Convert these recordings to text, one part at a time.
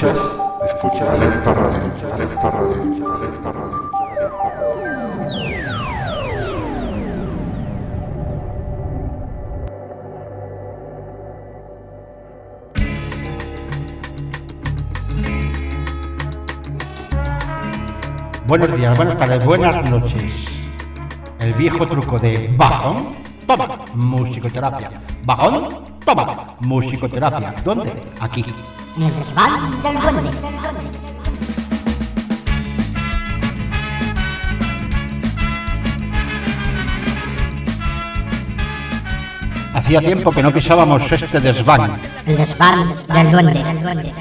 Escuchas, escucha Alerta Radio, Alerta Radio, Alerta Radio. Buenos días, buenas tardes, buenas noches. El viejo truco de bajón, toma, musicoterapia. Bajón, toma, musicoterapia. ¿Dónde? Aquí. En el del duende. Hacía tiempo que no pisábamos este desván. El desván del duende.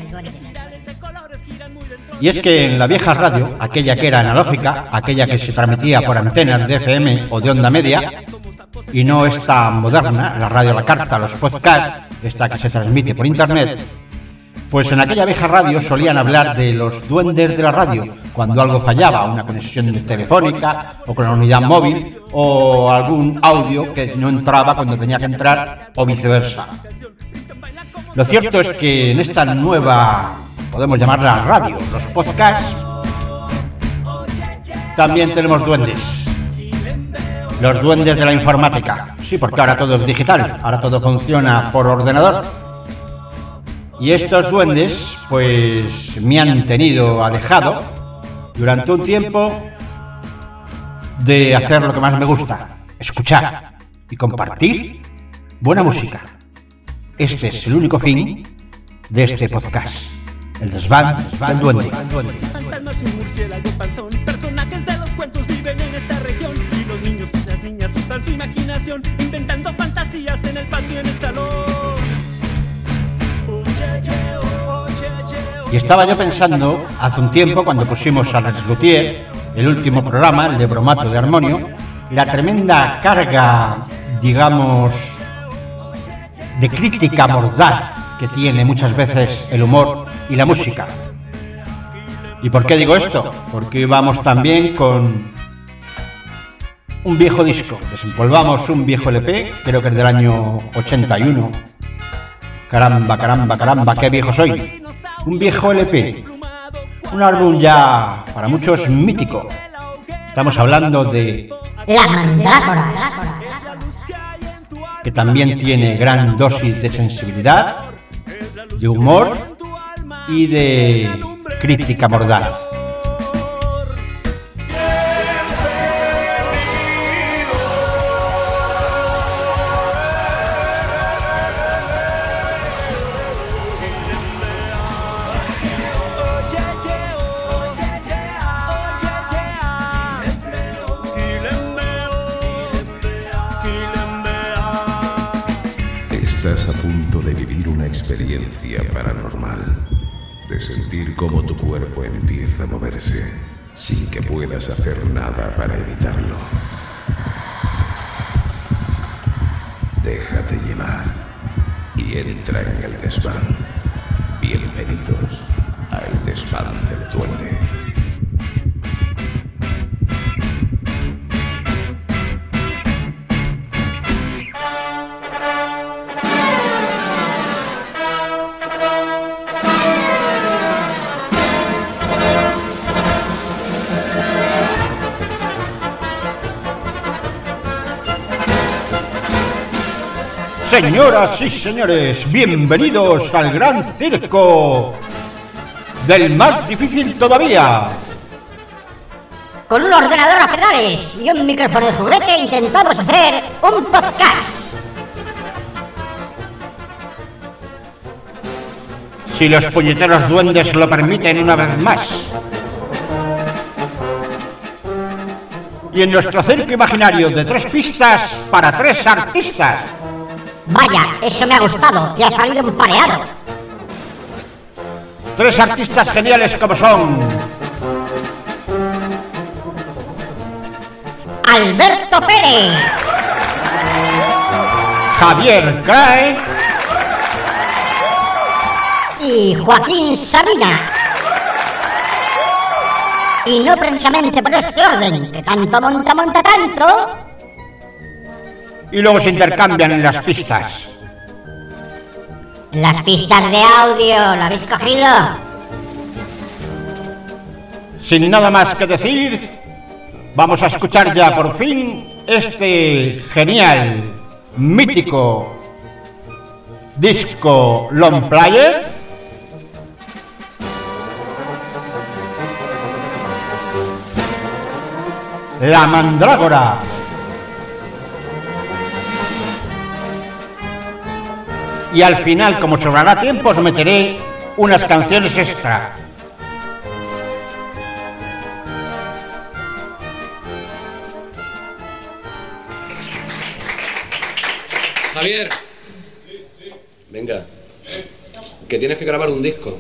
Y es que en la vieja radio, aquella que era analógica, aquella que se transmitía por antenas de FM o de onda media, y no esta moderna, la radio a la carta, los podcasts, esta que se transmite por internet, pues en aquella vieja radio solían hablar de los duendes de la radio, cuando algo fallaba, una conexión telefónica o con la unidad móvil o algún audio que no entraba cuando tenía que entrar o viceversa. Lo cierto es que en esta nueva, podemos llamarla radio, los podcasts, también tenemos duendes. Los duendes de la informática. Sí, porque ahora todo es digital, ahora todo funciona por ordenador. Y estos duendes, pues me han tenido alejado durante un tiempo de hacer lo que más me gusta, escuchar y compartir buena música. Este es el único fin de este podcast, el desván del duende. Personajes de los cuentos viven en esta región Y los niños y las niñas usan su imaginación Inventando fantasías en el y en el salón Y estaba yo pensando hace un tiempo cuando pusimos a Rex Luthier, el último programa, el de bromato de armonio, la tremenda carga, digamos, de crítica mordaz que tiene muchas veces el humor y la música. ¿Y por qué digo esto? Porque vamos también con un viejo disco. Desempolvamos un viejo LP, creo que es del año 81. Caramba, caramba, caramba, qué viejo soy. Un viejo LP. Un álbum ya para muchos mítico. Estamos hablando de La mandrágora. que también tiene gran dosis de sensibilidad, de humor y de crítica mordaz. Experiencia paranormal, de sentir cómo tu cuerpo empieza a moverse sin que puedas hacer nada para evitarlo. Déjate llevar y entra en el desván. Bienvenidos al desván del duende. Señoras y señores, bienvenidos al gran circo del más difícil todavía. Con un ordenador a pedales y un micrófono de juguete intentamos hacer un podcast. Si los puñeteros duendes lo permiten una vez más. Y en nuestro circo imaginario de tres pistas para tres artistas. Vaya, eso me ha gustado. Te ha salido un pareado. Tres artistas geniales como son Alberto Pérez. Javier Crae y Joaquín Sabina. Y no precisamente por este orden, que tanto monta, monta tanto. Y luego se intercambian en las pistas. Las pistas de audio, ¿lo habéis cogido? sin nada más que decir, vamos a escuchar ya por fin este genial, mítico disco long player. La Mandrágora. Y al final, como sobrará tiempo, os meteré unas canciones extra. Javier. Venga. Que tienes que grabar un disco.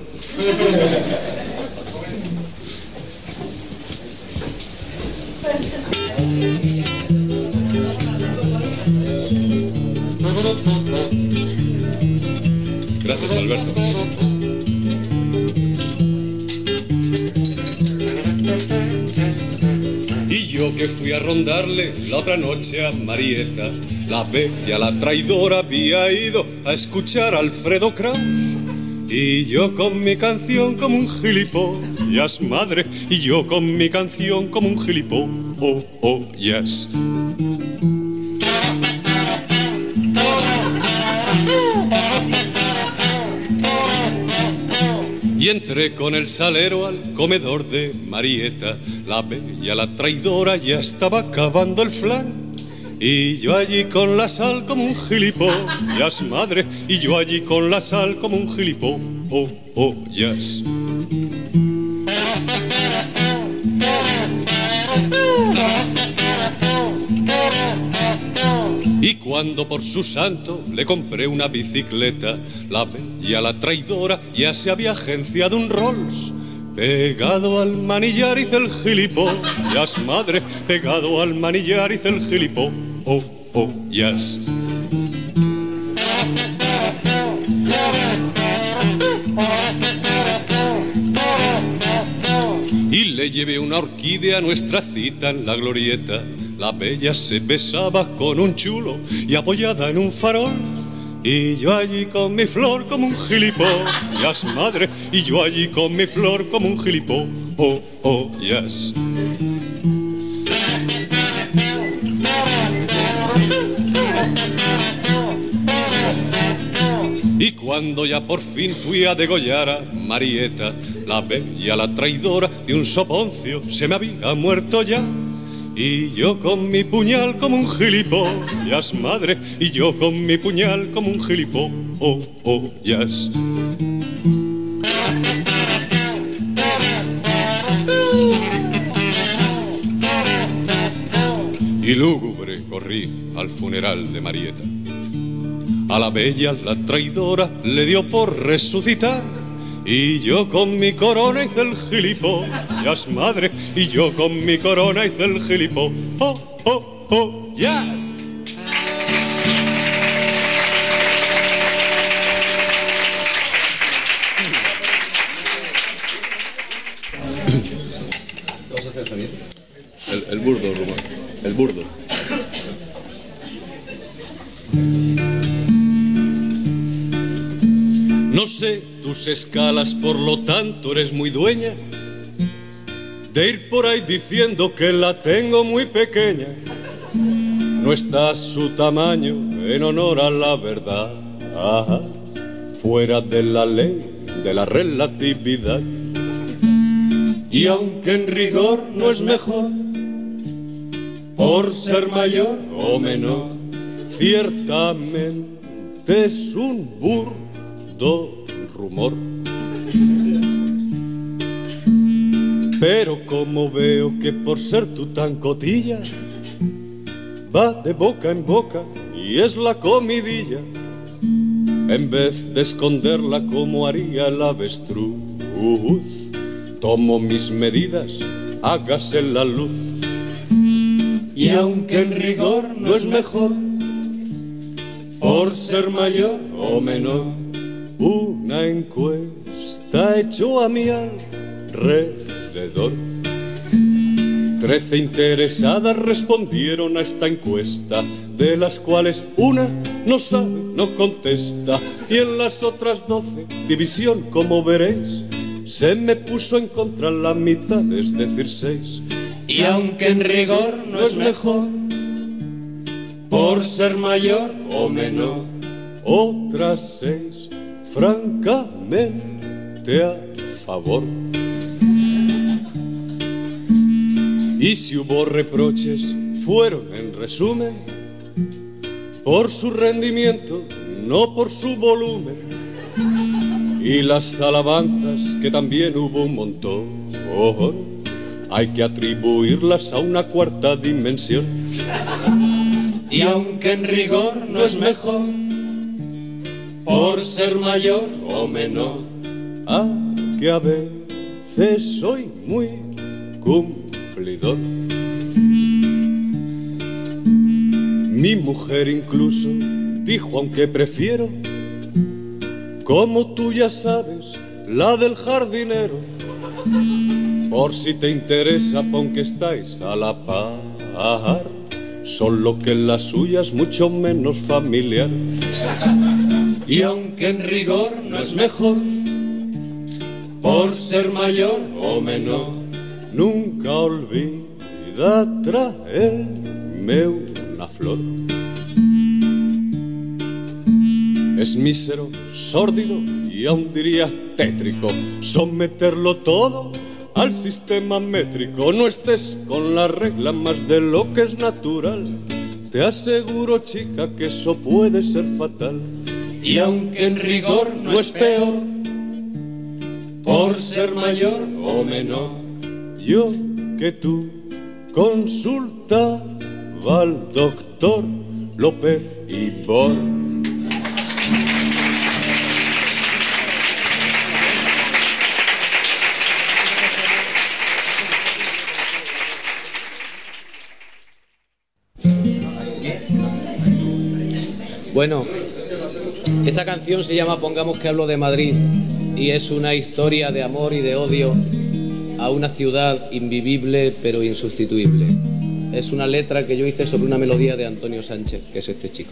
Gracias, Alberto. Y yo que fui a rondarle la otra noche a Marieta, la bella, la traidora, había ido a escuchar a Alfredo Kraus. Y yo con mi canción como un gilipollas, madre, y yo con mi canción como un gilipollas. Y entré con el salero al comedor de Marieta. La bella, la traidora, ya estaba acabando el flan. Y yo allí con la sal como un gilipollas, madre. Y yo allí con la sal como un gilipollas. Y cuando por su santo le compré una bicicleta, la bella, la traidora, ya se había agenciado un Rolls. Pegado al manillar hice el gilipollas, madre, pegado al manillar hice el gilipollas. Y le llevé una orquídea a nuestra cita en la glorieta. La bella se besaba con un chulo y apoyada en un farol. Y yo allí con mi flor como un gilipollas, madre. Y yo allí con mi flor como un gilipollas. Y cuando ya por fin fui a degollar a Marieta, la bella, la traidora de un soponcio, se me había muerto ya. Y yo con mi puñal como un gilipollas, madre, y yo con mi puñal como un gilipollas. Y lúgubre corrí al funeral de Marieta. A la bella, la traidora, le dio por resucitar. Y yo con mi corona hice el gilipollas, madre. Y yo con mi corona hice el gilipollas. Oh, oh, oh, yes. El, el burdo, Román. El burdo. Sé tus escalas, por lo tanto eres muy dueña de ir por ahí diciendo que la tengo muy pequeña. No está su tamaño en honor a la verdad, fuera de la ley de la relatividad. Y aunque en rigor no es mejor por ser mayor o menor, ciertamente es un burdo rumor. Pero como veo que por ser tú tan cotilla, va de boca en boca y es la comidilla, en vez de esconderla como haría el avestruz, tomo mis medidas, hágase la luz. Y aunque en rigor no es mejor, por ser mayor o menor, una encuesta echó a mi alrededor. Trece interesadas respondieron a esta encuesta, de las cuales una no sabe, no contesta, y en las otras doce, división como veréis, se me puso en contra la mitad, es decir, seis. Y aunque en rigor no es mejor, por ser mayor o menor, otras seis, francamente a favor. Y si hubo reproches, fueron en resumen por su rendimiento, no por su volumen. Y las alabanzas, que también hubo un montón, hay que atribuirlas a una cuarta dimensión. Y aunque en rigor no es mejor, por ser mayor o menor, a que a veces soy muy cumplidor. Mi mujer incluso dijo, aunque prefiero, como tú ya sabes, la del jardinero. Por si te interesa, aunque estáis a la par, solo que la suya es mucho menos familiar. Y aunque en rigor no es mejor, por ser mayor o menor, nunca olvida traerme una flor. Es mísero, sórdido y aún diría tétrico someterlo todo al sistema métrico. No estés con la regla más de lo que es natural. Te aseguro, chica, que eso puede ser fatal. Y aunque en rigor no es peor, por ser mayor o menor, yo que tú consultaba al doctor López y Bor. Bueno, esta canción se llama Pongamos que hablo de Madrid y es una historia de amor y de odio a una ciudad invivible pero insustituible. Es una letra que yo hice sobre una melodía de Antonio Sánchez, que es este chico.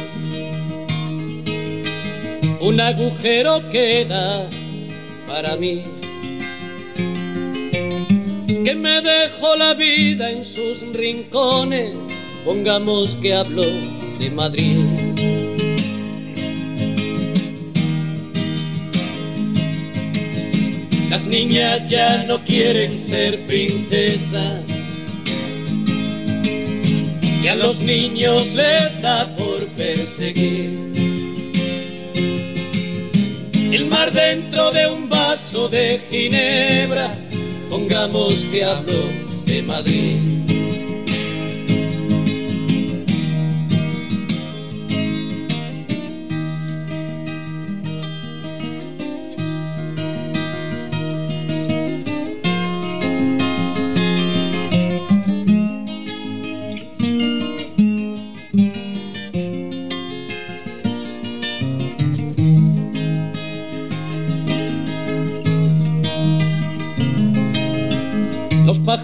un agujero queda para mí. Que me dejó la vida en sus rincones, pongamos que hablo de Madrid. Las niñas ya no quieren ser princesas y a los niños les da por perseguir el mar dentro de un vaso de ginebra, pongamos que hablo de Madrid.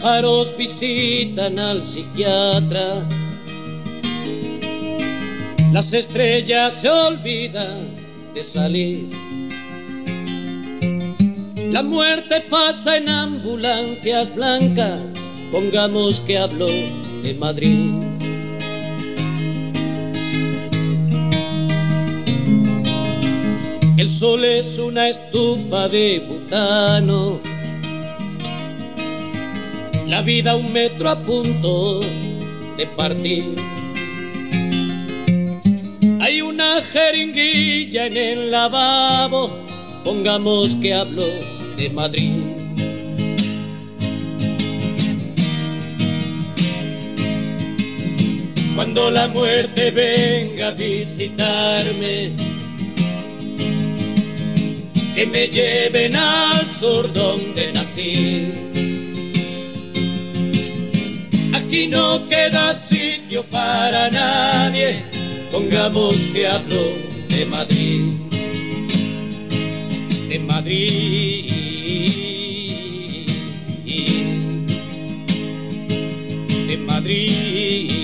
Pájaros visitan al psiquiatra. Las estrellas se olvidan de salir. La muerte pasa en ambulancias blancas. Pongamos que hablo de Madrid. El sol es una estufa de butano la vida un metro a punto de partir. Hay una jeringuilla en el lavabo, pongamos que hablo de Madrid. Cuando la muerte venga a visitarme, que me lleven al sur donde nací. Aquí no queda sitio para nadie, pongamos que hablo de Madrid, de Madrid. De Madrid.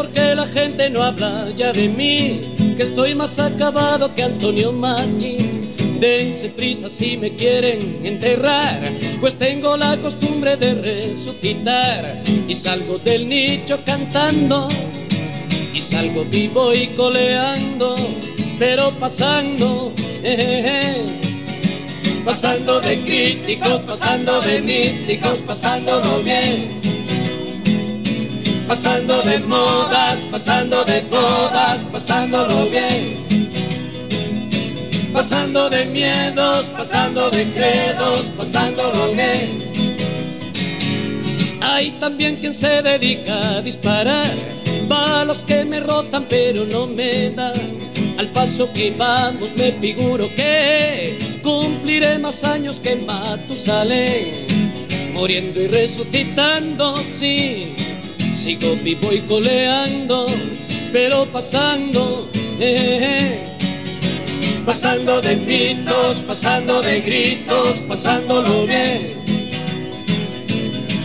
Porque la gente no habla ya de mí, que estoy más acabado que Antonio Maggi. Dense prisa si me quieren enterrar, pues tengo la costumbre de resucitar. Y salgo del nicho cantando, y salgo vivo y coleando, pero pasando, eh, eh, eh. pasando de críticos, pasando de místicos, pasándolo bien pasando de modas, pasando de bodas, pasándolo bien. Pasando de miedos, pasando de credos, pasándolo bien. Hay también quien se dedica a disparar balas que me rozan pero no me dan. Al paso que vamos me figuro que cumpliré más años que Matusalén, muriendo y resucitando, sí sigo vivo y coleando, pero pasando, eh, pasando de mitos, pasando de gritos, pasándolo bien,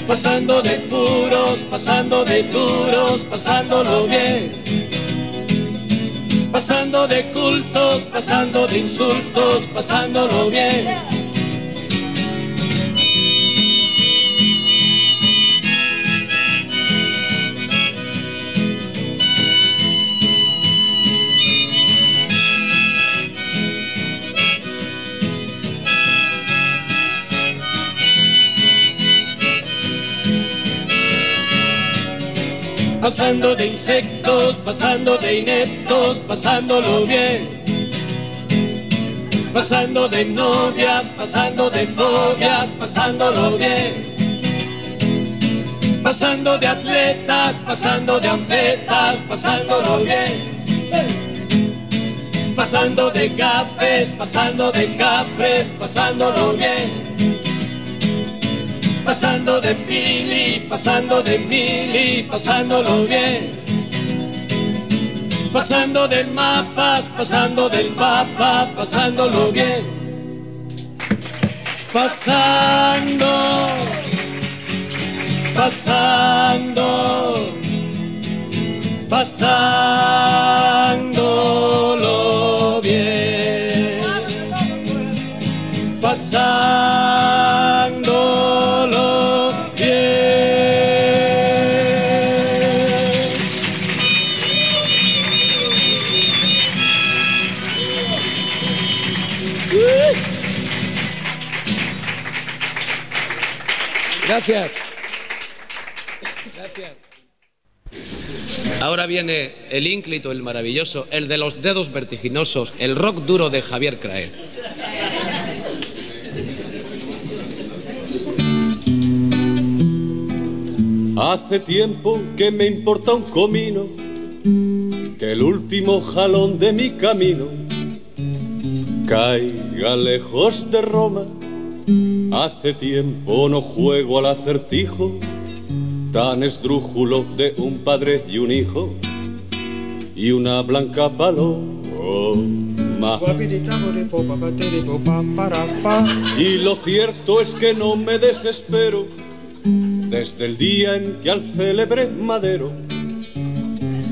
pasando de puros, pasando de duros, pasándolo bien, pasando de cultos, pasando de insultos, pasándolo bien. Pasando de insectos, pasando de ineptos, pasándolo bien. Pasando de novias, pasando de fobias, pasándolo bien. Pasando de atletas, pasando de anfetas, pasándolo bien. Pasando de gafes, pasando de cafres, pasándolo bien pasando de pili, pasando de mili, pasándolo bien. Pasando de mapas, pasando del papa, pasándolo bien. Pasando, pasando, pasándolo Viene el ínclito, el maravilloso, el de los dedos vertiginosos, el rock duro de Javier Craer. Hace tiempo que me importa un comino, que el último jalón de mi camino caiga lejos de Roma. Hace tiempo no juego al acertijo, tan esdrújulo de un padre y un hijo y una blanca paloma. Y lo cierto es que no me desespero desde el día en que al célebre madero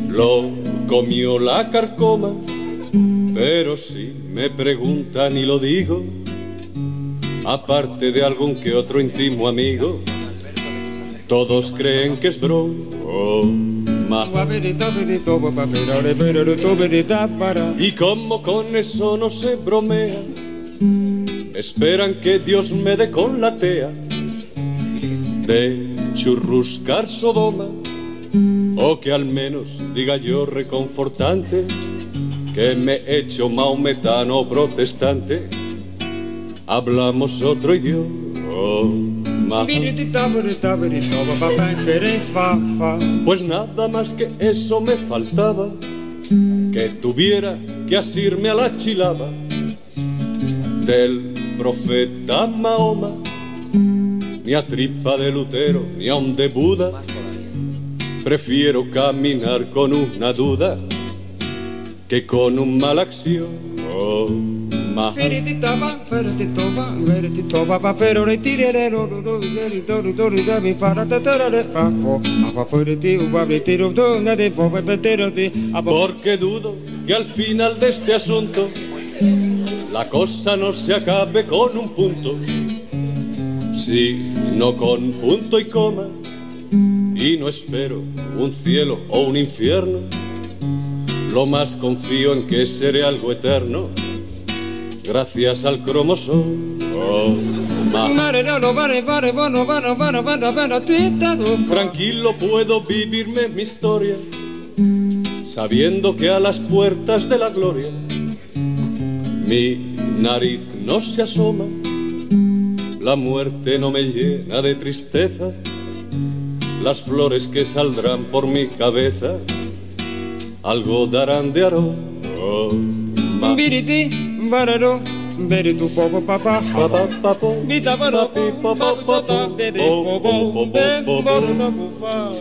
lo comió la carcoma, pero si me preguntan y lo digo, aparte de algún que otro íntimo amigo, todos creen que es broma. Y como con eso no se bromea, esperan que Dios me dé con la tea de churruscar Sodoma, o que al menos diga yo reconfortante que me he hecho maometano protestante. Hablamos otro idioma. Pues nada más que eso me faltaba, que tuviera que asirme a la chilaba del profeta Mahoma, ni a tripa de Lutero, ni a un de Buda. Prefiero caminar con una duda que con un mal acción. Porque dudo que al final de este asunto la cosa no se acabe con un punto, sino con punto y coma. Y no espero un cielo o un infierno, lo más confío en que seré algo eterno, gracias al cromosoma. Tranquilo puedo vivirme mi historia, sabiendo que a las puertas de la gloria mi nariz no se asoma, la muerte no me llena de tristeza, las flores que saldrán por mi cabeza algo darán de aroma. bararô, beritu popo papá, bita barô, papo totá, beritu popo, bemboru no bufá.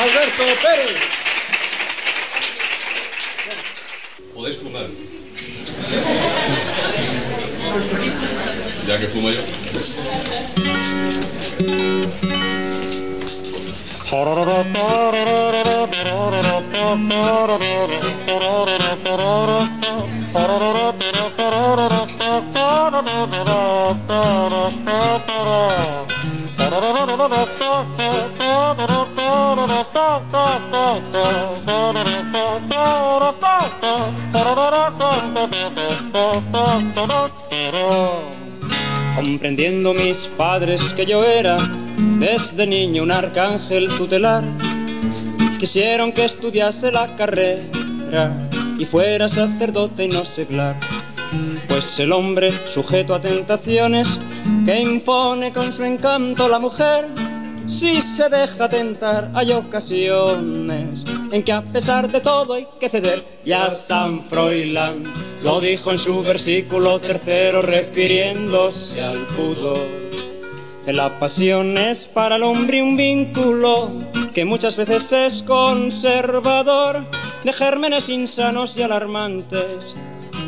Alberto Pérez. Podes fumar. Já que fumo eu? Comprendiendo mis padres que yo era desde niño un arcángel tutelar, quisieron que estudiase la carrera y fuera sacerdote y no seglar. Pues el hombre, sujeto a tentaciones que impone con su encanto la mujer, si se deja tentar hay ocasiones en que a pesar de todo hay que ceder. Ya San Froilán lo dijo en su versículo tercero refiriéndose al pudor. La pasión es para el hombre un vínculo que muchas veces es conservador de gérmenes insanos y alarmantes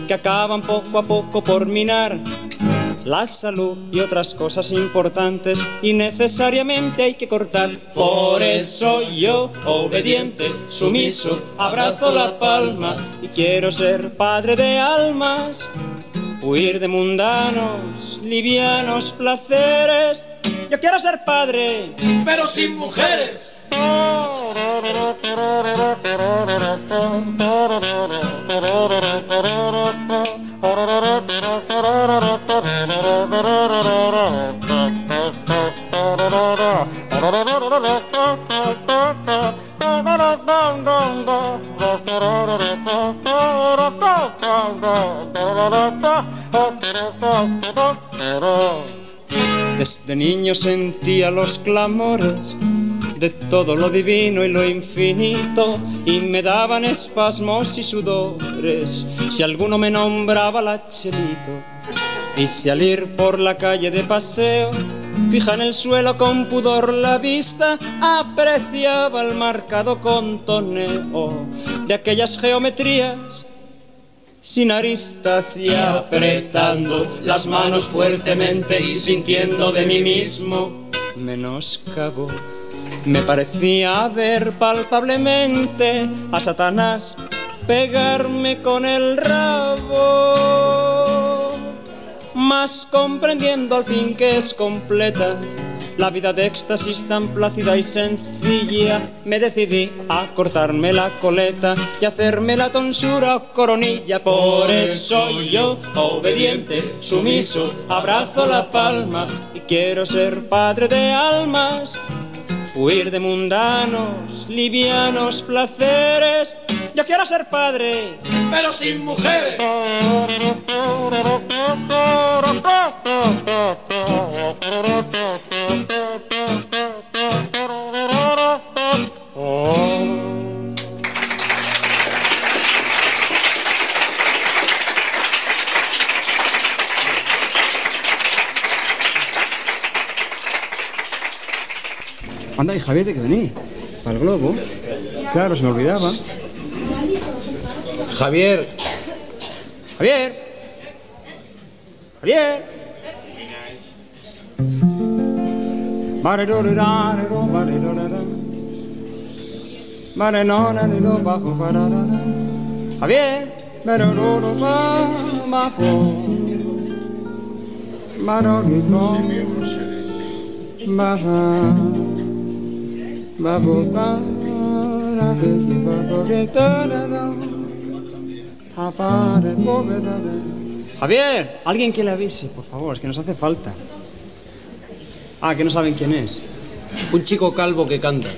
que acaban poco a poco por minar la salud y otras cosas importantes y necesariamente hay que cortar. Por eso yo, obediente, sumiso, abrazo la palma y quiero ser padre de almas, huir de mundanos, livianos placeres. Yo quiero ser padre, pero sin mujeres. Desde niño sentía los clamores de todo lo divino y lo infinito y me daban espasmos y sudores. Si alguno me nombraba la chelito y si al ir por la calle de paseo Fija en el suelo con pudor la vista, apreciaba el marcado contoneo de aquellas geometrías sin aristas y apretando las manos fuertemente y sintiendo de mí mismo menoscabo. Me parecía ver palpablemente a Satanás pegarme con el rabo, mas comprendiendo al fin que es completa la vida de éxtasis tan plácida y sencilla, me decidí a cortarme la coleta y hacerme la tonsura o coronilla. Por eso yo, obediente, sumiso, abrazo la palma y quiero ser padre de almas. Huir de mundanos, livianos placeres. Yo quiero ser padre, pero sin mujeres. Javier, ¿de que venís? Para el globo. Claro, se me olvidaba. Javier, Javier. Javier. Bararara. Javier. Javier, alguien que le avise, por favor, es que nos hace falta. Ah, que no saben quién es. un chico calvo que canta.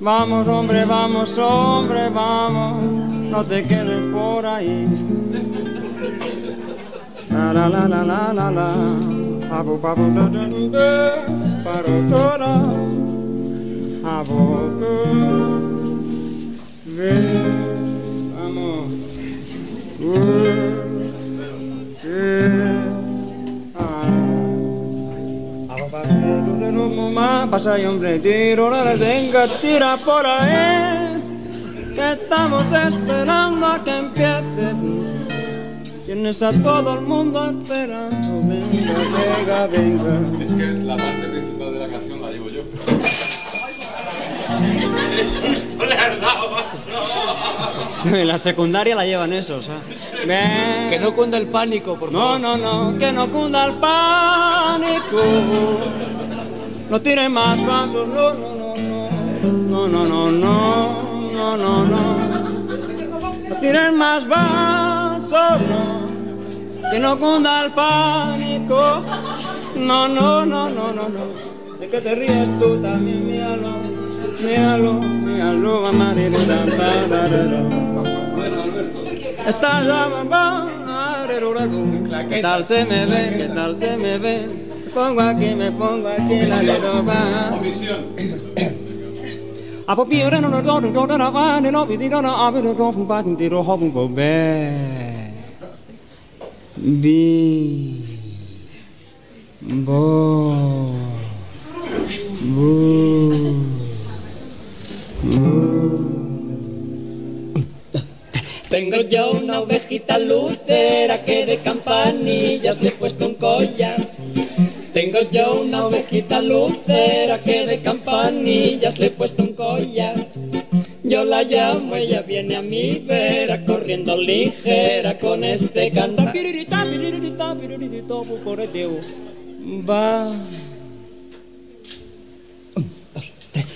Vamos, hombre, vamos, hombre, vamos, no te quedes por ahí. La la la la la la la. Abo, babo, da, da, da. Abo, babo, da, da, da, mamá, Pasa ahí, hombre, tiro, la venga, tira por ahí. Que estamos esperando a que empiece. Tienes a todo el mundo esperando. Venga, venga, venga. Es que la parte principal de la canción la llevo yo. ¡Qué susto le has dado, En la secundaria la llevan eso, o sea. Ven. Que no cunda el pánico, por No, favor. no, no, que no cunda el pánico. No tires más vasos, no, no, no, no. No, no, no, no, no, no, no. No tires más vasos, no. Que no cunda el pánico. No, no, no, no, no, no. ¿De qué te ríes tú también? Míralo, míralo, míralo, mamarero, da, da, da, da, da. Está la mamá, ¿Qué tal se me ve? ¿Qué tal se me ve? Me pongo aquí, me pongo aquí la leroba. Omisión. A popire no no no no no no va no vi no no a ver no fu pa ti ro ho bu bo be. Bi. Bo. Bu. Tengo yo una ovejita lucera que de campanillas le he puesto un collar. Tengo yo una ovejita lucera que de campanillas le he puesto un collar. Yo la llamo, ella viene a mi vera corriendo ligera con este cantar. Piririta, piririta, piririta, bu poreteo. Va.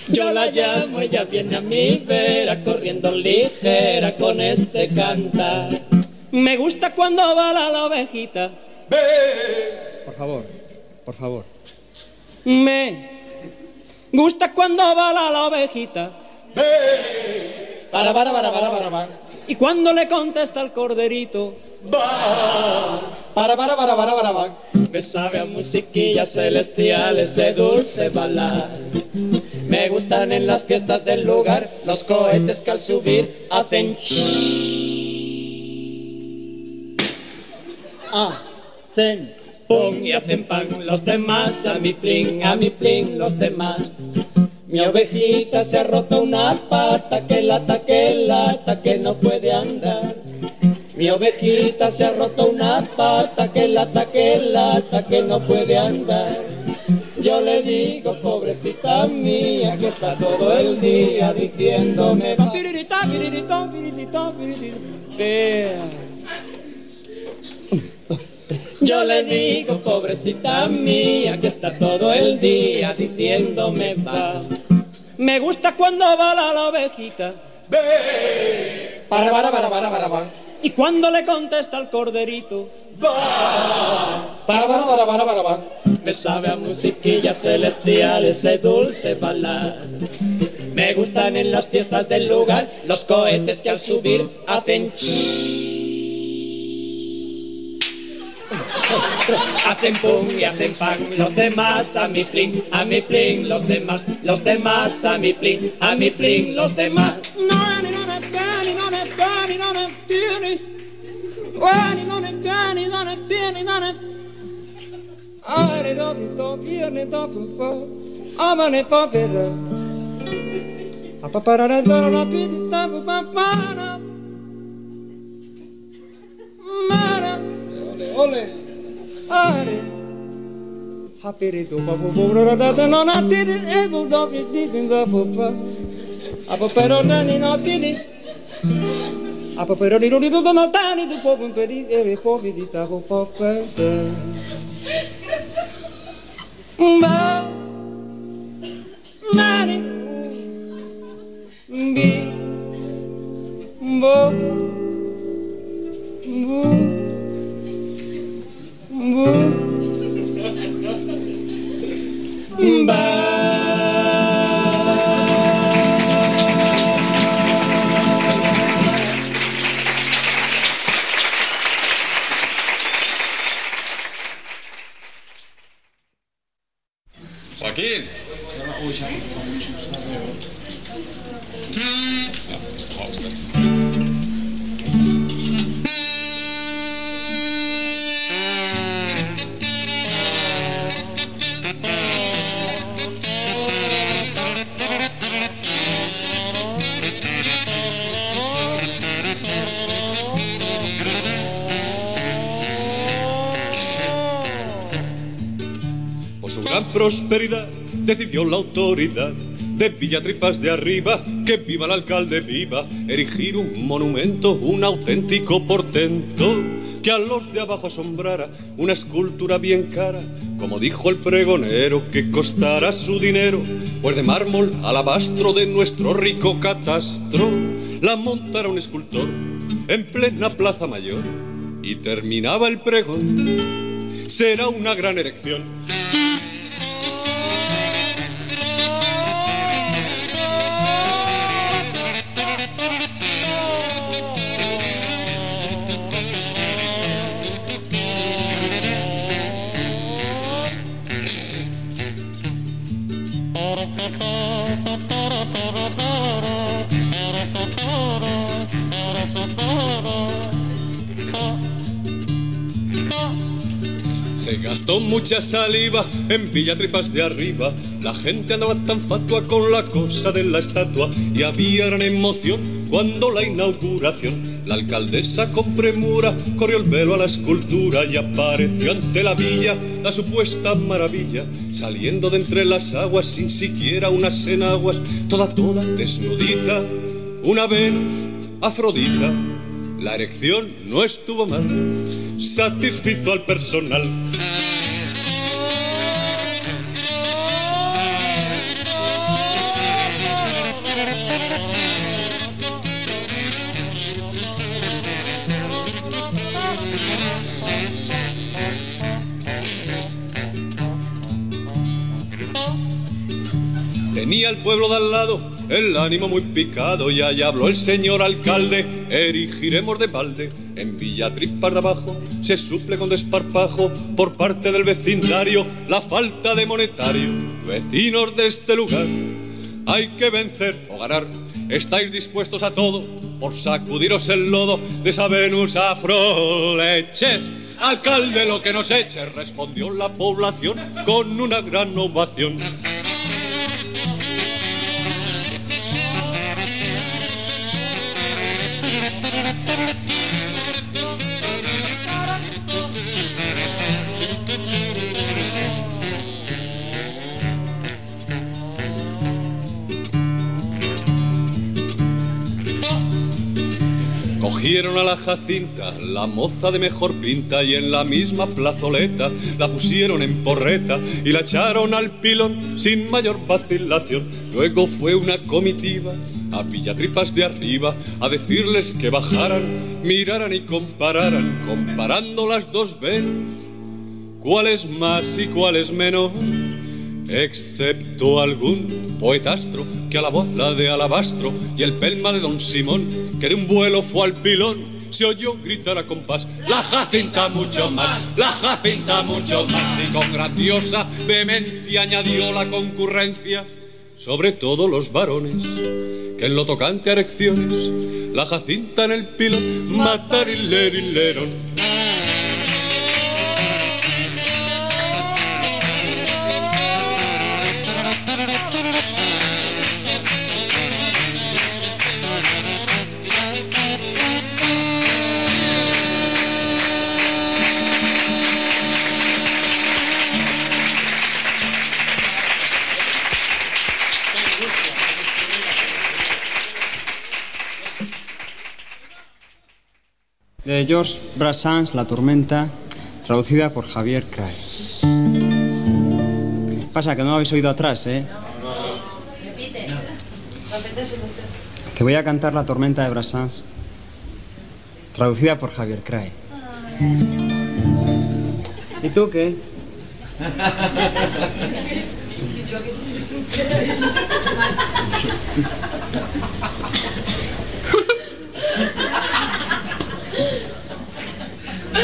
Yo la llamo, ella viene a mi vera corriendo ligera con este cantar. Me gusta cuando bala la ovejita. Por favor, por favor. Me gusta cuando bala la ovejita. Para, para, para, para, para, para. Y cuando le contesta el corderito. Para, para, para, para, para, para. Me sabe a musiquillas celestiales ese dulce balar. Me gustan en las fiestas del lugar los cohetes que al subir hacen Hacen pum y hacen pan. Los demás a mi plin, a mi plin, los demás. Mi ovejita se ha roto una pata, que lata, que lata, que no puede andar. Mi ovejita se ha roto una pata, que lata, que lata, que no puede andar. Yo le digo, pobrecita mía, que está todo el día diciéndome. Piririta, piririta, piririta, piririta. Yo le digo, pobrecita mía, que está todo el día diciéndome va. Me gusta cuando bala la ovejita. Para, para, para, para, para, para. Y cuando le contesta al corderito. Para, para, para, para, para, para. Me sabe a musiquilla celestial ese dulce balar. Me gustan en las fiestas del lugar los cohetes que al subir hacen Hacen pum y hacen pan, los demás a mi plin, a mi plin, los demás, los demás a mi plin, a mi plin, los demás. Ole, are. Hapiritu papu bubro da da no na tiri e bu do bi di bin da fu pa. Apo pero na ni no tiri. Apo pero ni ru di do no ta ni du po bu pe di e po bi di ta fu po pe te. Ba. Mani. Bi. Bo. Bu. Joaquín. Decidió la autoridad de Villatripas de arriba que viva el alcalde viva, erigir un monumento, un auténtico portento que a los de abajo asombrara, una escultura bien cara, como dijo el pregonero, que costará su dinero, pues de mármol alabastro de nuestro rico catastro, la montará un escultor en plena plaza mayor y terminaba el pregón. Será una gran erección gastó mucha saliva en Villatripas de arriba. La gente andaba tan fatua con la cosa de la estatua y había gran emoción cuando la inauguración. La alcaldesa con premura corrió el velo a la escultura y apareció ante la villa la supuesta maravilla, saliendo de entre las aguas sin siquiera unas enaguas, toda, toda desnudita, una Venus, Afrodita. La erección no estuvo mal, satisfizo al personal. Tenía el pueblo de al lado el ánimo muy picado y allá habló el señor alcalde, erigiremos de balde en Villatripas de abajo, se suple con desparpajo por parte del vecindario la falta de monetario. Vecinos de este lugar, hay que vencer o ganar. ¿Estáis dispuestos a todo por sacudiros el lodo de esa Venus afroleches? Alcalde, lo que nos eche, respondió la población con una gran ovación. Cogieron a la Jacinta, la moza de mejor pinta, y en la misma plazoleta la pusieron en porreta y la echaron al pilón sin mayor vacilación. Luego fue una comitiva a Villatripas de arriba a decirles que bajaran, miraran y compararan, comparando las dos Venus, cuál es más y cuál es menos excepto algún poetastro que alabó la de alabastro y el pelma de don Simón, que de un vuelo fue al pilón, se oyó gritar a compás, la Jacinta mucho más, la Jacinta mucho más, y con grandiosa vehemencia añadió la concurrencia, sobre todo los varones, que en lo tocante a erecciones, la Jacinta en el pilón, matarilerilero. George Brassens, La tormenta, traducida por Javier Cray. Pasa que no lo habéis oído atrás, ¿eh? Que voy a cantar La tormenta de Brassens, traducida por Javier Cray. ¿Y tú qué? Ha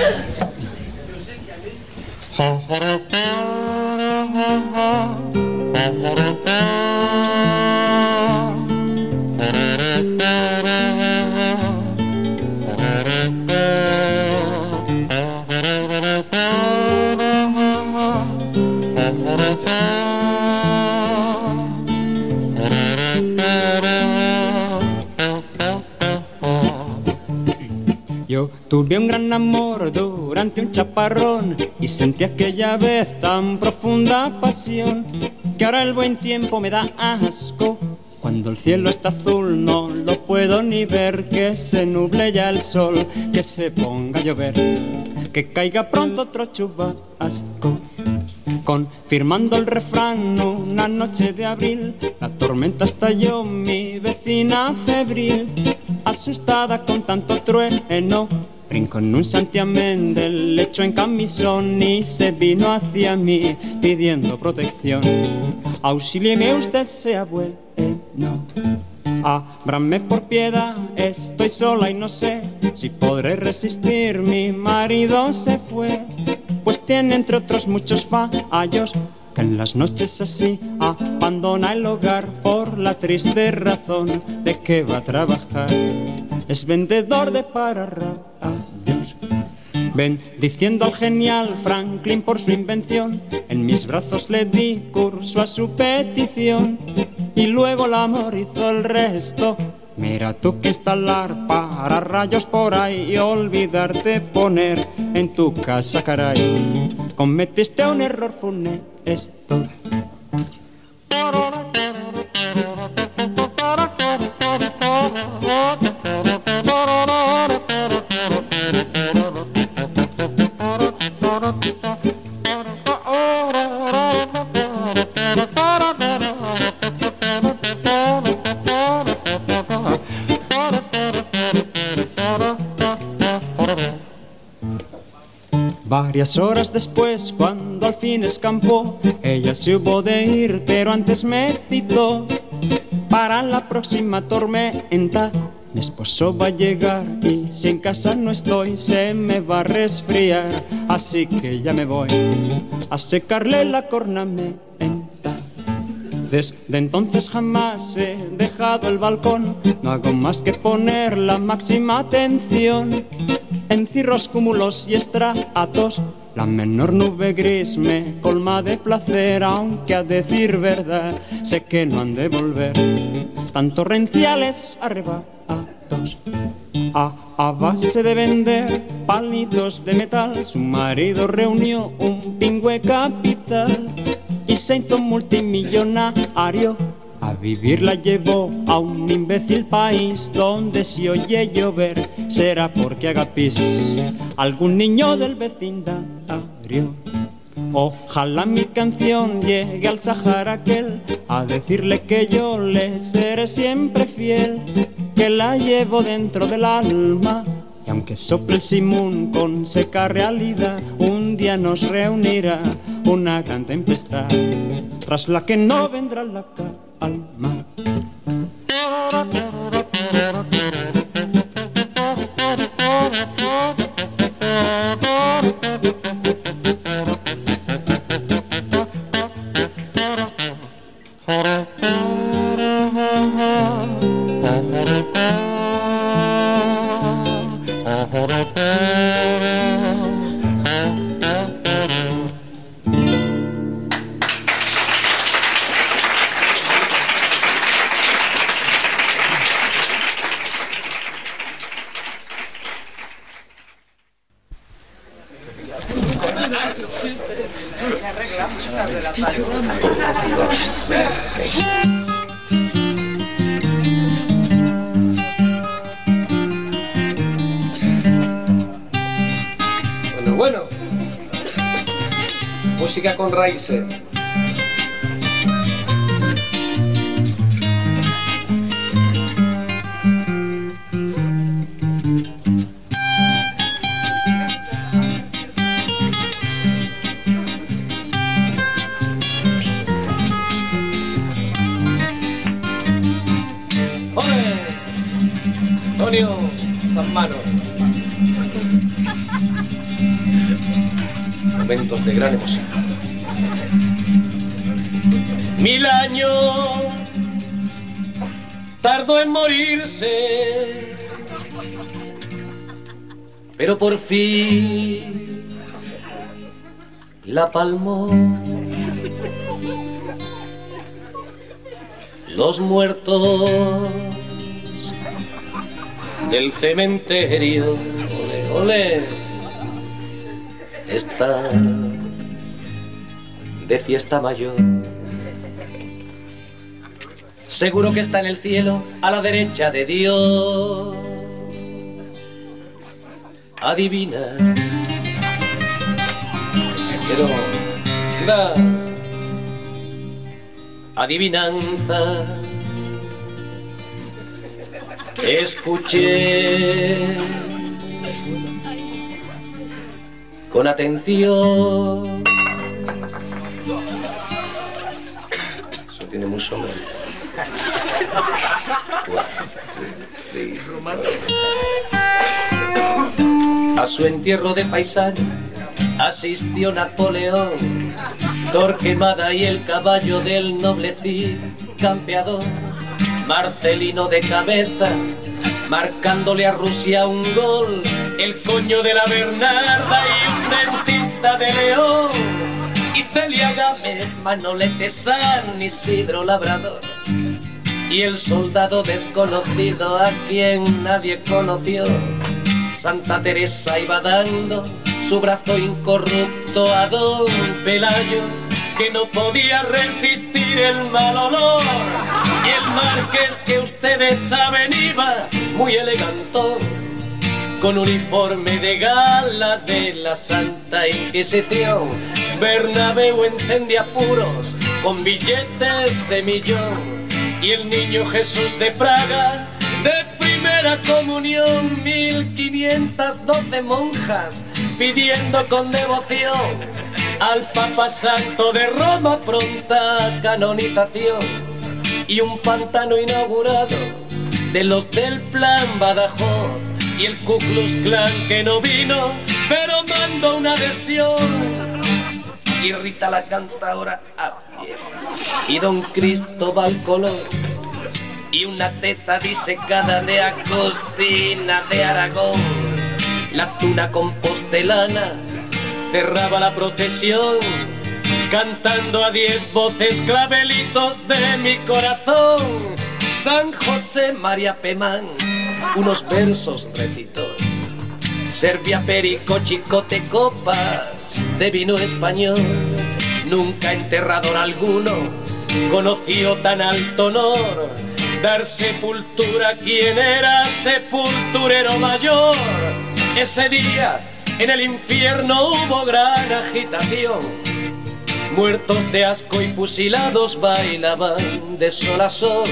ha ha ha ha ha un gran amor durante un chaparrón y sentí aquella vez tan profunda pasión que ahora el buen tiempo me da asco. Cuando el cielo está azul no lo puedo ni ver, que se nuble ya el sol, que se ponga a llover, que caiga pronto otro chubasco. Confirmando el refrán, una noche de abril, la tormenta estalló, mi vecina febril, asustada con tanto trueno, brincó en un santiamén del lecho en camisón y se vino hacia mí pidiendo protección. Auxílieme usted, sea bueno. Ábrame por piedad, estoy sola y no sé si podré resistir. Mi marido se fue, pues tiene entre otros muchos fallos en las noches así abandona el hogar por la triste razón de que va a trabajar. Es vendedor de pararrayos. Bendiciendo al genial Franklin por su invención, en mis brazos le di curso a su petición y luego el amor hizo el resto. Mira tú que instalar para rayos por ahí y olvidarte poner en tu casa, caray. Cometiste un error funesto. Varias horas después, cuando fin escampó, ella se hubo de ir, pero antes me citó para la próxima tormenta. Mi esposo va a llegar y si en casa no estoy, se me va a resfriar. Así que ya me voy a secarle la cornamenta. Desde entonces jamás he dejado el balcón, no hago más que poner la máxima atención. En cirros, cúmulos y estratos, la menor nube gris me colma de placer, aunque a decir verdad sé que no han de volver tan torrenciales arrebatados. A, a base de vender palitos de metal, su marido reunió un pingüe capital y se hizo multimillonario. A vivir la llevó a un imbécil país donde si oye llover será porque haga pis algún niño del vecindario. Ojalá mi canción llegue al Sahara aquel a decirle que yo le seré siempre fiel, que la llevo dentro del alma. Y aunque sople el simón con seca realidad, un día nos reunirá una gran tempestad, tras la que no vendrá la calma. Bueno, fin la palmó. Los muertos del cementerio, ole, ole, están de fiesta mayor. Seguro que está en el cielo, a la derecha de Dios. Adivina. Pero, da. Adivinanza. Escuché con atención. Eso tiene mucho nombre. A su entierro de paisano asistió Napoleón, Torquemada y el caballo del noble campeador, Marcelino de cabeza, marcándole a Rusia un gol, el coño de la Bernarda y un dentista de León, y Celia Gámez, Manolete San Isidro Labrador, y el soldado desconocido a quien nadie conoció. Santa Teresa iba dando su brazo incorrupto a don Pelayo, que no podía resistir el mal olor. Y el marqués que ustedes saben iba muy elegantón, con uniforme de gala de la Santa Inquisición. Bernabéu encendía puros con billetes de millón. Y el niño Jesús de Praga de primera comunión, 1512 monjas pidiendo con devoción al Papa Santo de Roma pronta canonización y un pantano inaugurado de los del plan Badajoz y el Ku Klux Klan que no vino pero mandó una adhesión y Rita la canta ahora a pie. y don Cristóbal Colón y una teta disecada de Agostina de Aragón. La tuna compostelana cerraba la procesión, cantando a diez voces clavelitos de mi corazón. San José María Pemán, unos versos recitó. Servía perico, chicote, copas de vino español. Nunca enterrador alguno conoció tan alto honor. Dar sepultura a quien era sepulturero mayor. Ese día en el infierno hubo gran agitación. Muertos de asco y fusilados bailaban de sol a sol.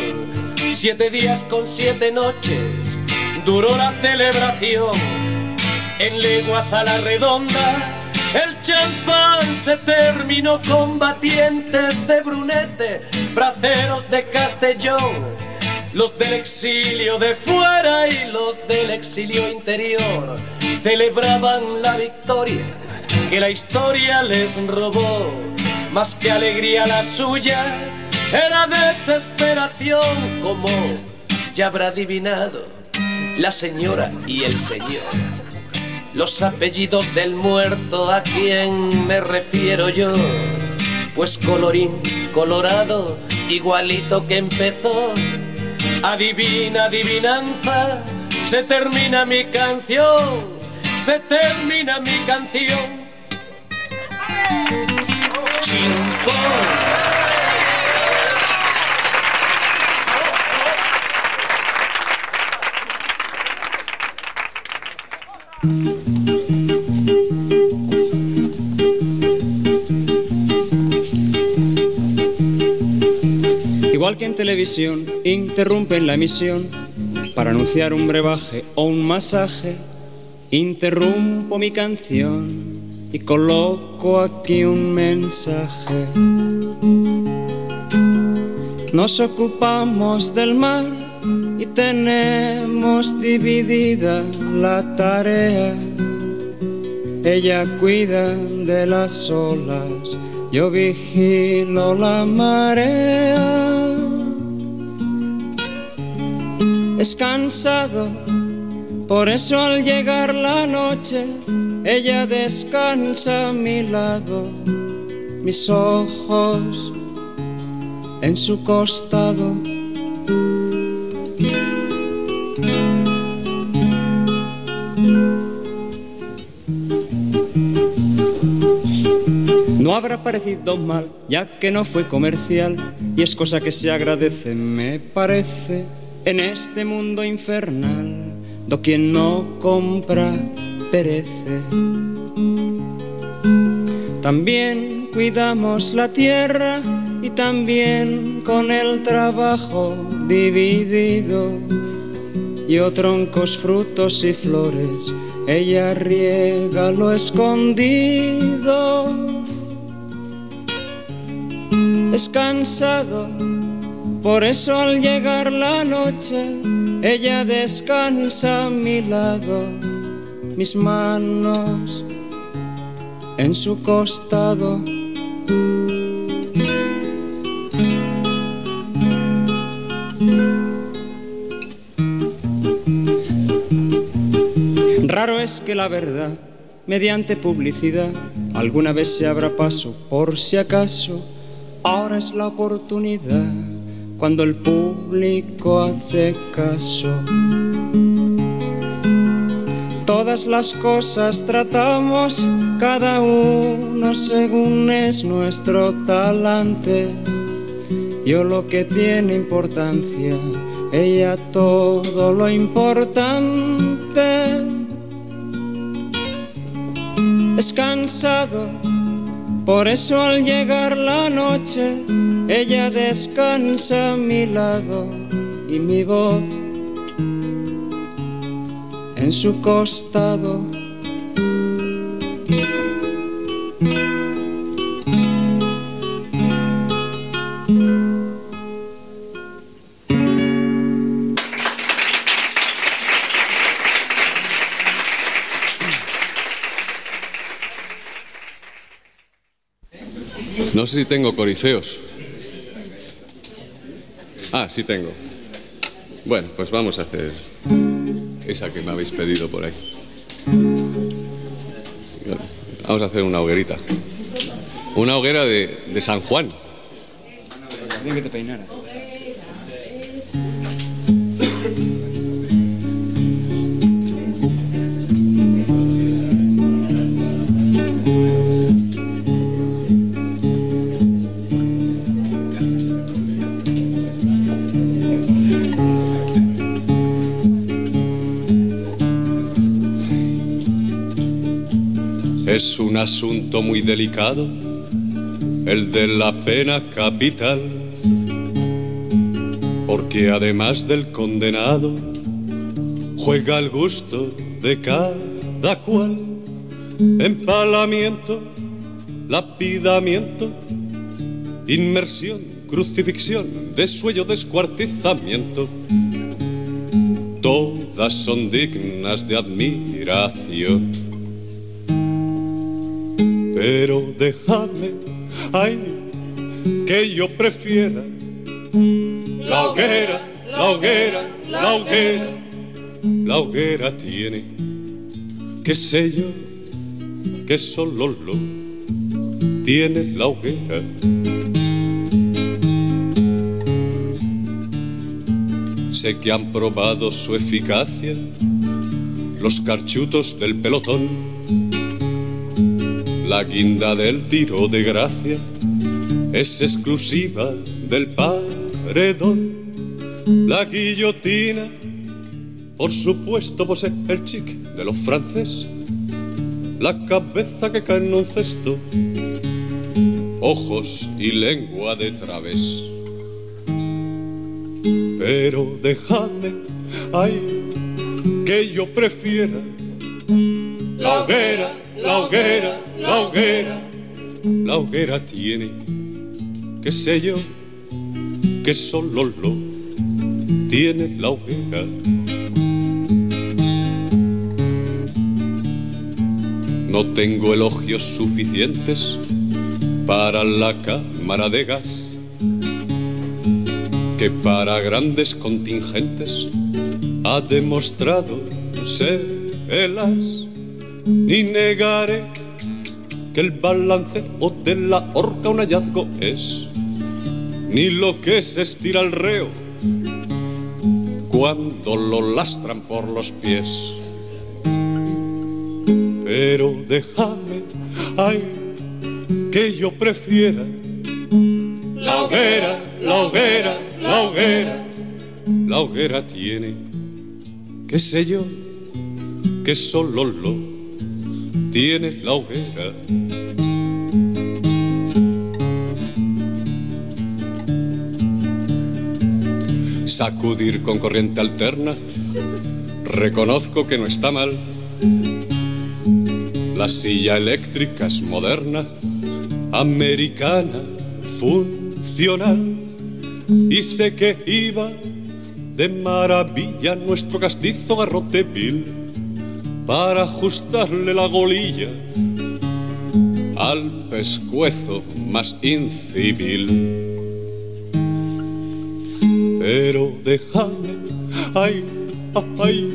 Siete días con siete noches duró la celebración. En leguas a la redonda, el champán se terminó combatientes de Brunete, braceros de Castellón, los del exilio de fuera y los del exilio interior celebraban la victoria que la historia les robó, más que alegría la suya, era desesperación como ya habrá adivinado la señora y el señor. Los apellidos del muerto a quien me refiero yo, pues colorín colorado, igualito que empezó. Adivina, adivinanza, se termina mi canción, se termina mi canción. Igual que en televisión, interrumpen la emisión para anunciar un brebaje o un masaje. Interrumpo mi canción y coloco aquí un mensaje. Nos ocupamos del mar y tenemos dividida la tarea. Ella cuida de las olas, yo vigilo la marea. Es cansado, por eso al llegar la noche, ella descansa a mi lado, mis ojos en su costado. Habrá parecido mal, ya que no fue comercial, y es cosa que se agradece, me parece, en este mundo infernal, do quien no compra perece. También cuidamos la tierra y también con el trabajo dividido, y troncos, frutos y flores, ella riega lo escondido es cansado, por eso al llegar la noche, ella descansa a mi lado, mis manos en su costado. Raro es que la verdad, mediante publicidad, alguna vez se abra paso por si acaso Ahora es la oportunidad cuando el público hace caso. Todas las cosas tratamos, cada uno según es nuestro talante. Yo lo que tiene importancia, ella todo lo importante. Es cansado por eso al llegar la noche, ella descansa a mi lado y mi voz en su costado. No sé si tengo corifeos. Ah, sí tengo. Bueno, pues vamos a hacer esa que me habéis pedido por ahí. Vamos a hacer una hoguerita. Una hoguera de, San Juan. Que te peinara. Asunto muy delicado, el de la pena capital, porque además del condenado, juega el gusto de cada cual, empalamiento, lapidamiento, inmersión, crucifixión, desuello, descuartizamiento. Todas son dignas de admiración. Pero dejadme, ay, que yo prefiera la hoguera, la hoguera, la hoguera. La hoguera tiene, qué sé yo, que solo lo tiene la hoguera. Sé que han probado su eficacia los carchutos del pelotón la guinda del tiro de gracia es exclusiva del paredón. La guillotina, por supuesto, posee el chic de los franceses. La cabeza que cae en un cesto, ojos y lengua de través. Pero dejadme, ay, que yo prefiera la hoguera, la hoguera, la hoguera, la hoguera tiene, qué sé yo, que solo lo tiene la hoguera. No tengo elogios suficientes para la cámara de gas, que para grandes contingentes ha demostrado ser el as. Ni negaré que el balance o de la horca un hallazgo es, ni lo que se estira el reo cuando lo lastran por los pies. Pero dejadme, ay, que yo prefiera la hoguera, la hoguera, la hoguera. La hoguera tiene, qué sé yo, que solo lo tiene la hoguera. Sacudir con corriente alterna, reconozco que no está mal. La silla eléctrica es moderna, americana, funcional. Y sé que iba de maravilla nuestro castizo garrote vil para ajustarle la golilla al pescuezo más incivil. Pero dejadme, ay, ay,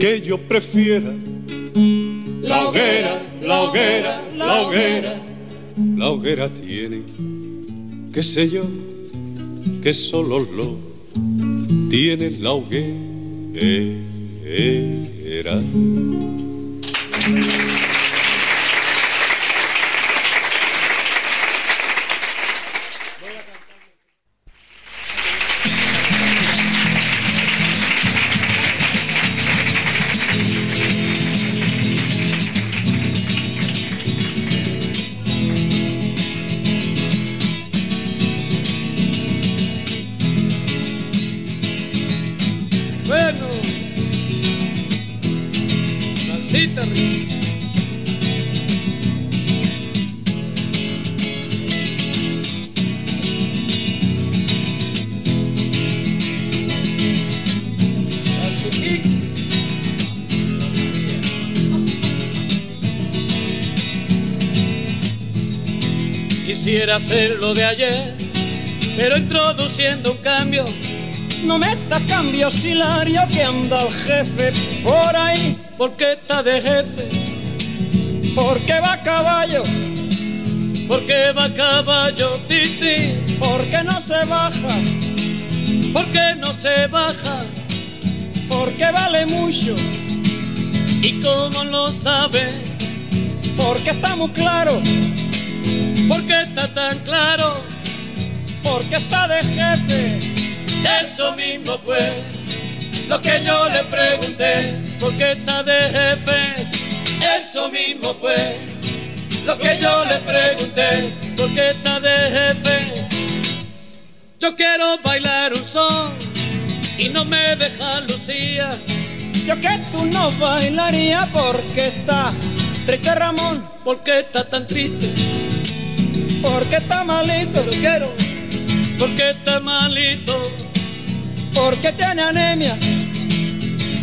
que yo prefiera la hoguera, la hoguera, la hoguera. La hoguera tiene, qué sé yo, que solo lo tiene la hoguera. Bueno, Quisiera ser lo de ayer, pero introduciendo un cambio. No metas cambios, Hilario, que anda el jefe por ahí. ¿Por qué está de jefe? Porque va a caballo, ¿Por qué va a caballo, titi? porque no se baja, ¿Por qué no se baja? porque vale mucho, ¿Y cómo lo sabe? porque está muy claro, ¿Por qué está tan claro? porque está de jefe. Eso mismo fue lo que yo le pregunté. ¿Por qué está de jefe? Eso mismo fue lo que yo le pregunté. ¿Por qué está de jefe? Yo quiero bailar un son y no me deja Lucía. Yo que tú no bailaría porque está triste Ramón, ¿Por qué está tan triste? Porque está malito, Lo quiero. ¿Por qué está malito? porque tiene anemia,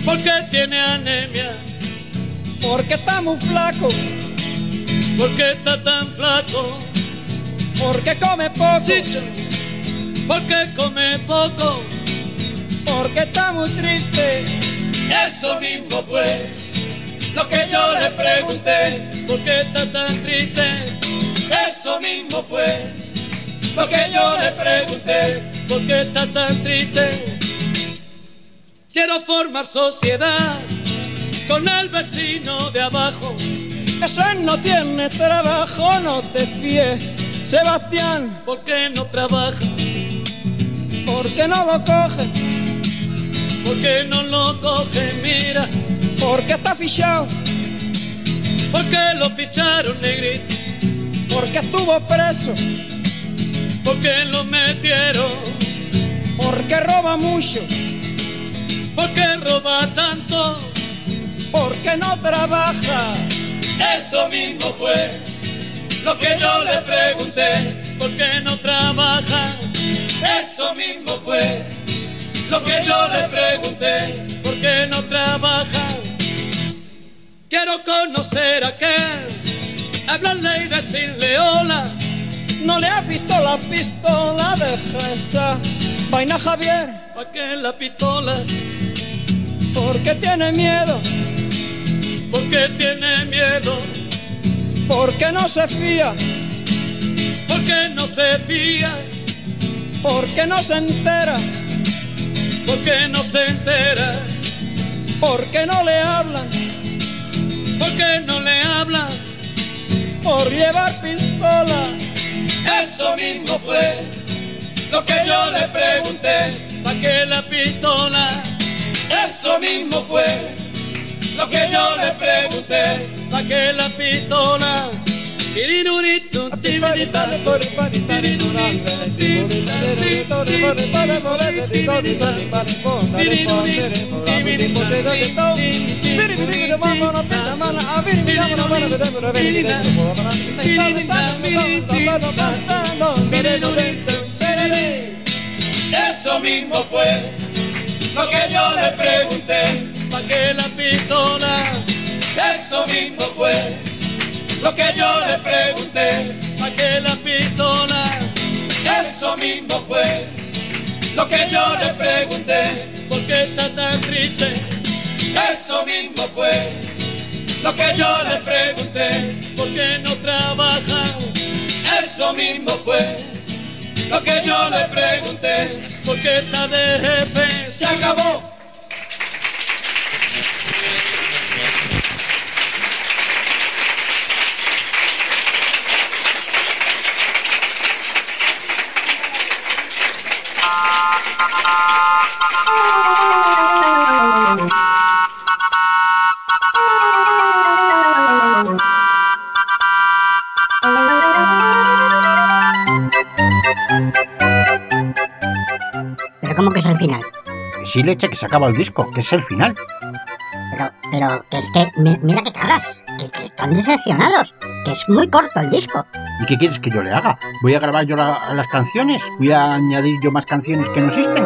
¿Por qué tiene anemia? porque está muy flaco, ¿Por qué está tan flaco? porque come poco, Chicho, ¿por qué come poco? porque está muy triste. Eso mismo fue lo que yo le pregunté. ¿Por qué está tan triste? Eso mismo fue lo que yo le pregunté. ¿Por qué está tan triste? Quiero formar sociedad con el vecino de abajo. Ese no tiene trabajo, no te fíes, Sebastián, ¿Por qué no trabaja? porque no lo coge, ¿Por qué no lo coge? Mira, porque está fichado, ¿por qué lo ficharon negrito? Porque estuvo preso, ¿Por qué lo metieron? porque roba mucho, ¿Por qué roba tanto? porque no trabaja, Eso mismo fue lo que yo le pregunté. ¿Por qué no trabaja? Eso mismo fue lo que yo le pregunté. ¿Por qué no trabaja? Quiero conocer a aquel, hablarle y decirle hola. no le has visto la pistola, deja esa vaina Javier, ¿Pa' qué la pistola? porque tiene miedo, ¿Por qué tiene miedo? porque no se fía, ¿Por qué no se fía? porque no se entera, ¿Por qué no se entera? porque no le hablan, ¿Por qué no le habla? Por llevar pistola. Eso mismo fue lo que yo le pregunté. ¿Pa' qué la pistola? Eso mismo fue lo que yo le pregunté. ¿Pa' qué la pistola? Eso mismo fue lo que yo le pregunté. ¿Pa' qué la pistola? Eso mismo fue lo que yo le pregunté. ¿Pa' qué la pistola? Eso mismo fue lo que yo le pregunté. ¿Por qué está tan triste? Eso mismo fue lo que yo le pregunté. ¿Por qué no trabaja? Eso mismo fue lo que yo le pregunté. ¿Por qué está de jefe? Se acabó. Pero ¿cómo que es el final? Sí, leche, que se acaba el disco, que es el final. Pero, pero, que es que, mi- mira que cagas, que, que están decepcionados, que es muy corto el disco. ¿Y qué quieres que yo le haga? ¿Voy a grabar yo la- las canciones? ¿Voy a añadir yo más canciones que no existen?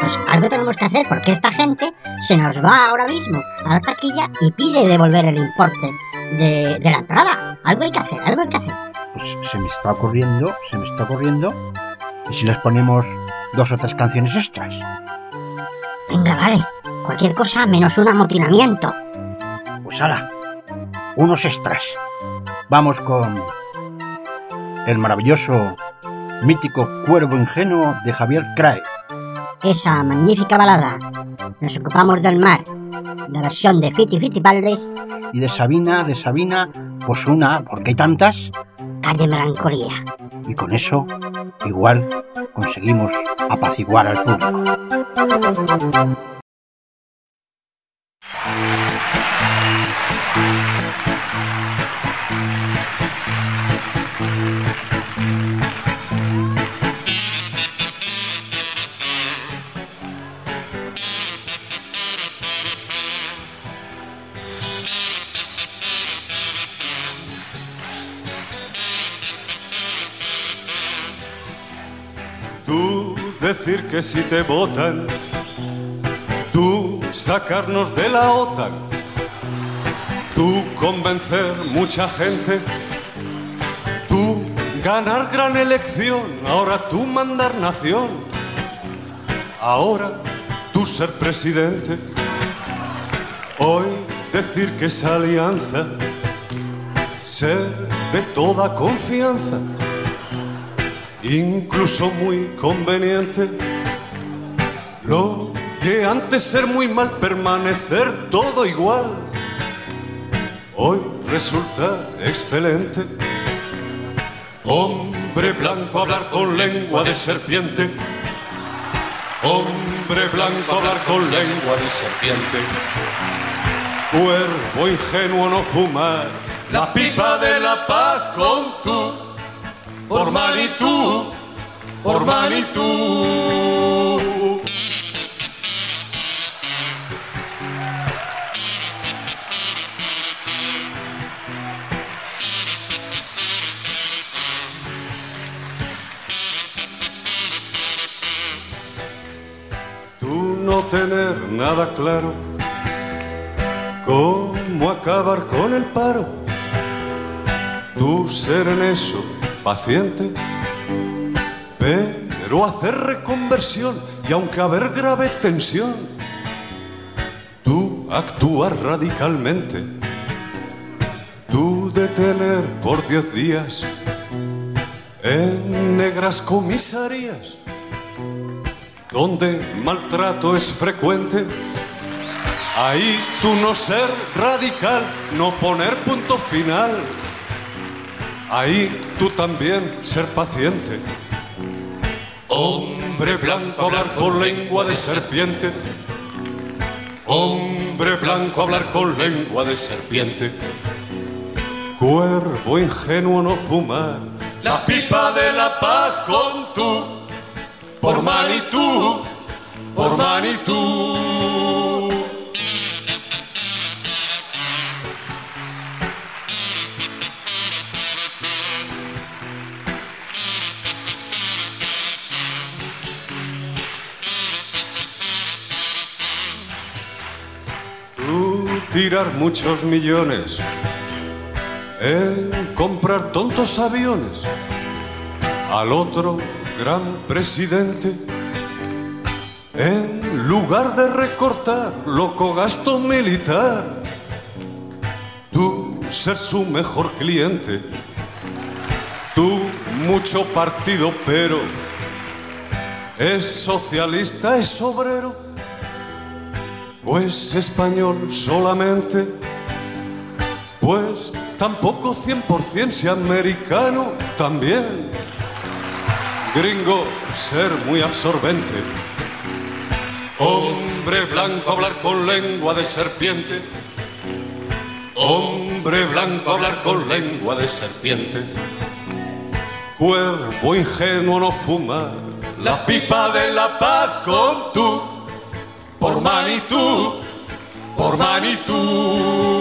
Pues algo tenemos que hacer porque esta gente se nos va ahora mismo a la taquilla y pide devolver el importe de, de la entrada. Algo hay que hacer, algo hay que hacer. Pues se me está ocurriendo, se me está ocurriendo. ¿Y si les ponemos dos o tres canciones extras? Venga, vale. Cualquier cosa menos un amotinamiento. Pues ahora, unos extras. Vamos con el maravilloso, mítico Cuervo Ingenuo de Javier Crae. Esa magnífica balada. Nos ocupamos del mar. La versión de Fiti Fiti Valdes, Y de Sabina, de Sabina, pues una, porque hay tantas, Calle Melancolía. y con eso igual conseguimos apaciguar al público. Decir que si te votan, tú sacarnos de la OTAN, tú convencer mucha gente, tú ganar gran elección, ahora tú mandar nación, ahora tú ser presidente, hoy decir que esa alianza ser de toda confianza incluso muy conveniente. Lo que antes ser muy mal, permanecer todo igual, hoy resulta excelente. Hombre blanco hablar con lengua de serpiente. Hombre blanco hablar con lengua de serpiente. Cuervo ingenuo no fumar la pipa de la paz con tú por Manitou, por Manitou. Tú no tener nada claro cómo acabar con el paro. Tú ser en eso paciente, pero hacer reconversión y aunque haber grave tensión, tú actuar radicalmente, tú detener por diez días en negras comisarías, donde maltrato es frecuente. Ahí tú no ser radical, no poner punto final. Ahí tú también ser paciente. Hombre blanco hablar con lengua de serpiente. Hombre blanco hablar con lengua de serpiente. Cuervo ingenuo no fumar la pipa de la paz con tú. Por Manitú, por Manitú. Tirar muchos millones en comprar tontos aviones al otro gran presidente en lugar de recortar loco gasto militar tú ser su mejor cliente tú mucho partido pero es socialista es obrero pues español solamente, pues tampoco 100% si americano también. Gringo, ser muy absorbente. Hombre blanco hablar con lengua de serpiente. Hombre blanco hablar con lengua de serpiente. Cuervo ingenuo no fumar la pipa de la paz con tú por Manitú, por Manitú.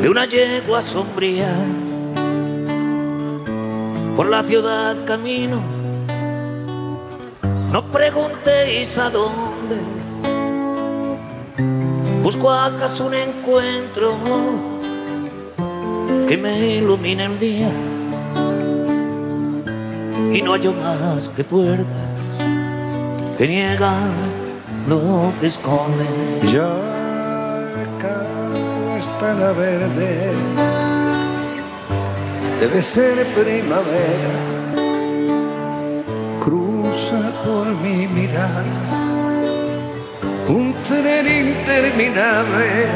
De una yegua sombría. Por la ciudad camino, no preguntéis a dónde. Busco acaso un encuentro que me ilumine el día. Y no hallo más que puertas que niegan lo que esconde. Ya está la verde, debe ser primavera. Cruza por mi mirada un tren interminable,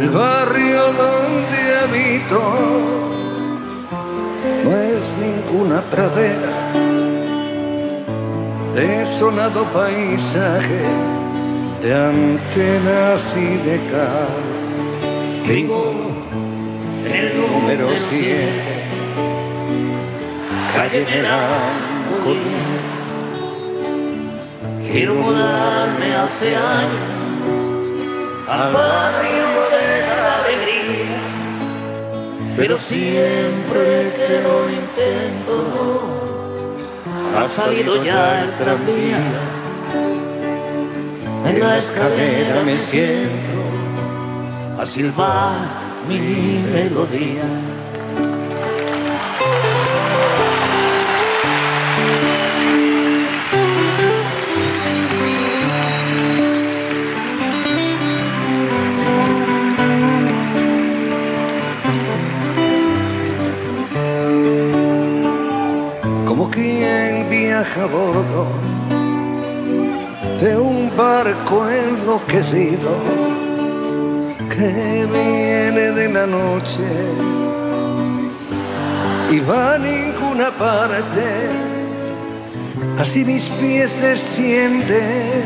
el barrio donde habito. No es ninguna pradera desolado paisaje de antenas y de cal. Vivo en el número 7, calle Melancolía. Quiero mudarme hace años al barrio de la alegría, pero siempre que lo intento ha salido ya el tranvía. En la escalera me siento a silbar mi melodía. A bordo de un barco enloquecido que viene de la noche y va a ninguna parte. Así mis pies descienden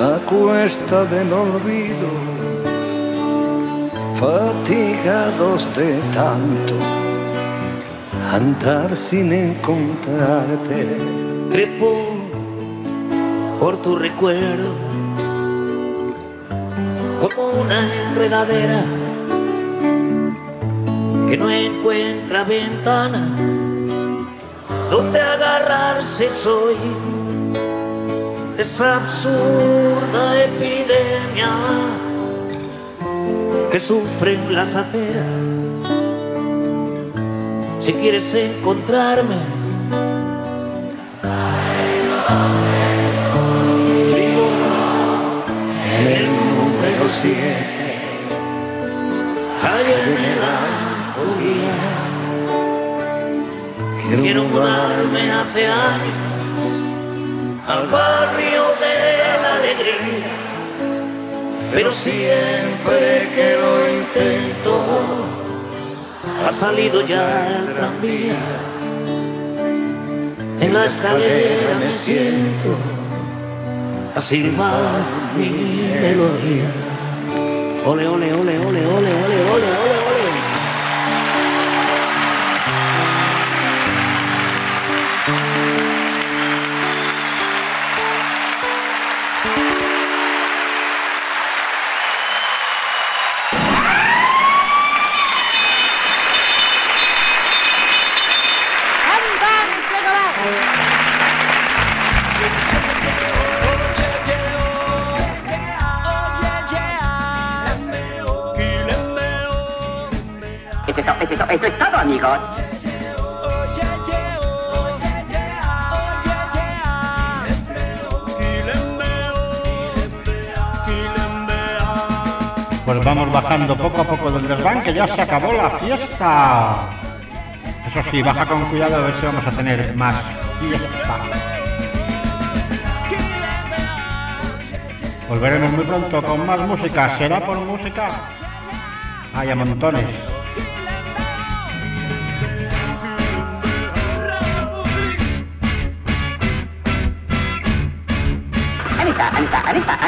a cuesta del olvido, fatigados de tanto andar sin encontrarte. Trepo por tu recuerdo como una enredadera que no encuentra ventana donde agarrarse soy esa absurda epidemia que sufren las aceras si quieres encontrarme. Vivo en el número 7, calle Melancolía. Quiero mudarme hace años al barrio de la alegría, pero siempre que lo intento ha salido ya el tranvía. En la escalera me siento a silbar mi melodía. Ole, ole, ole, ole, ole, ole, ole, ole, amigos. Pues vamos bajando poco a poco del desván, que ya se acabó la fiesta. Eso sí, baja con cuidado a ver si vamos a tener más fiesta. Volveremos muy pronto con más música. ¿Será por música? Hay a montones.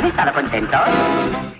Estado contentos?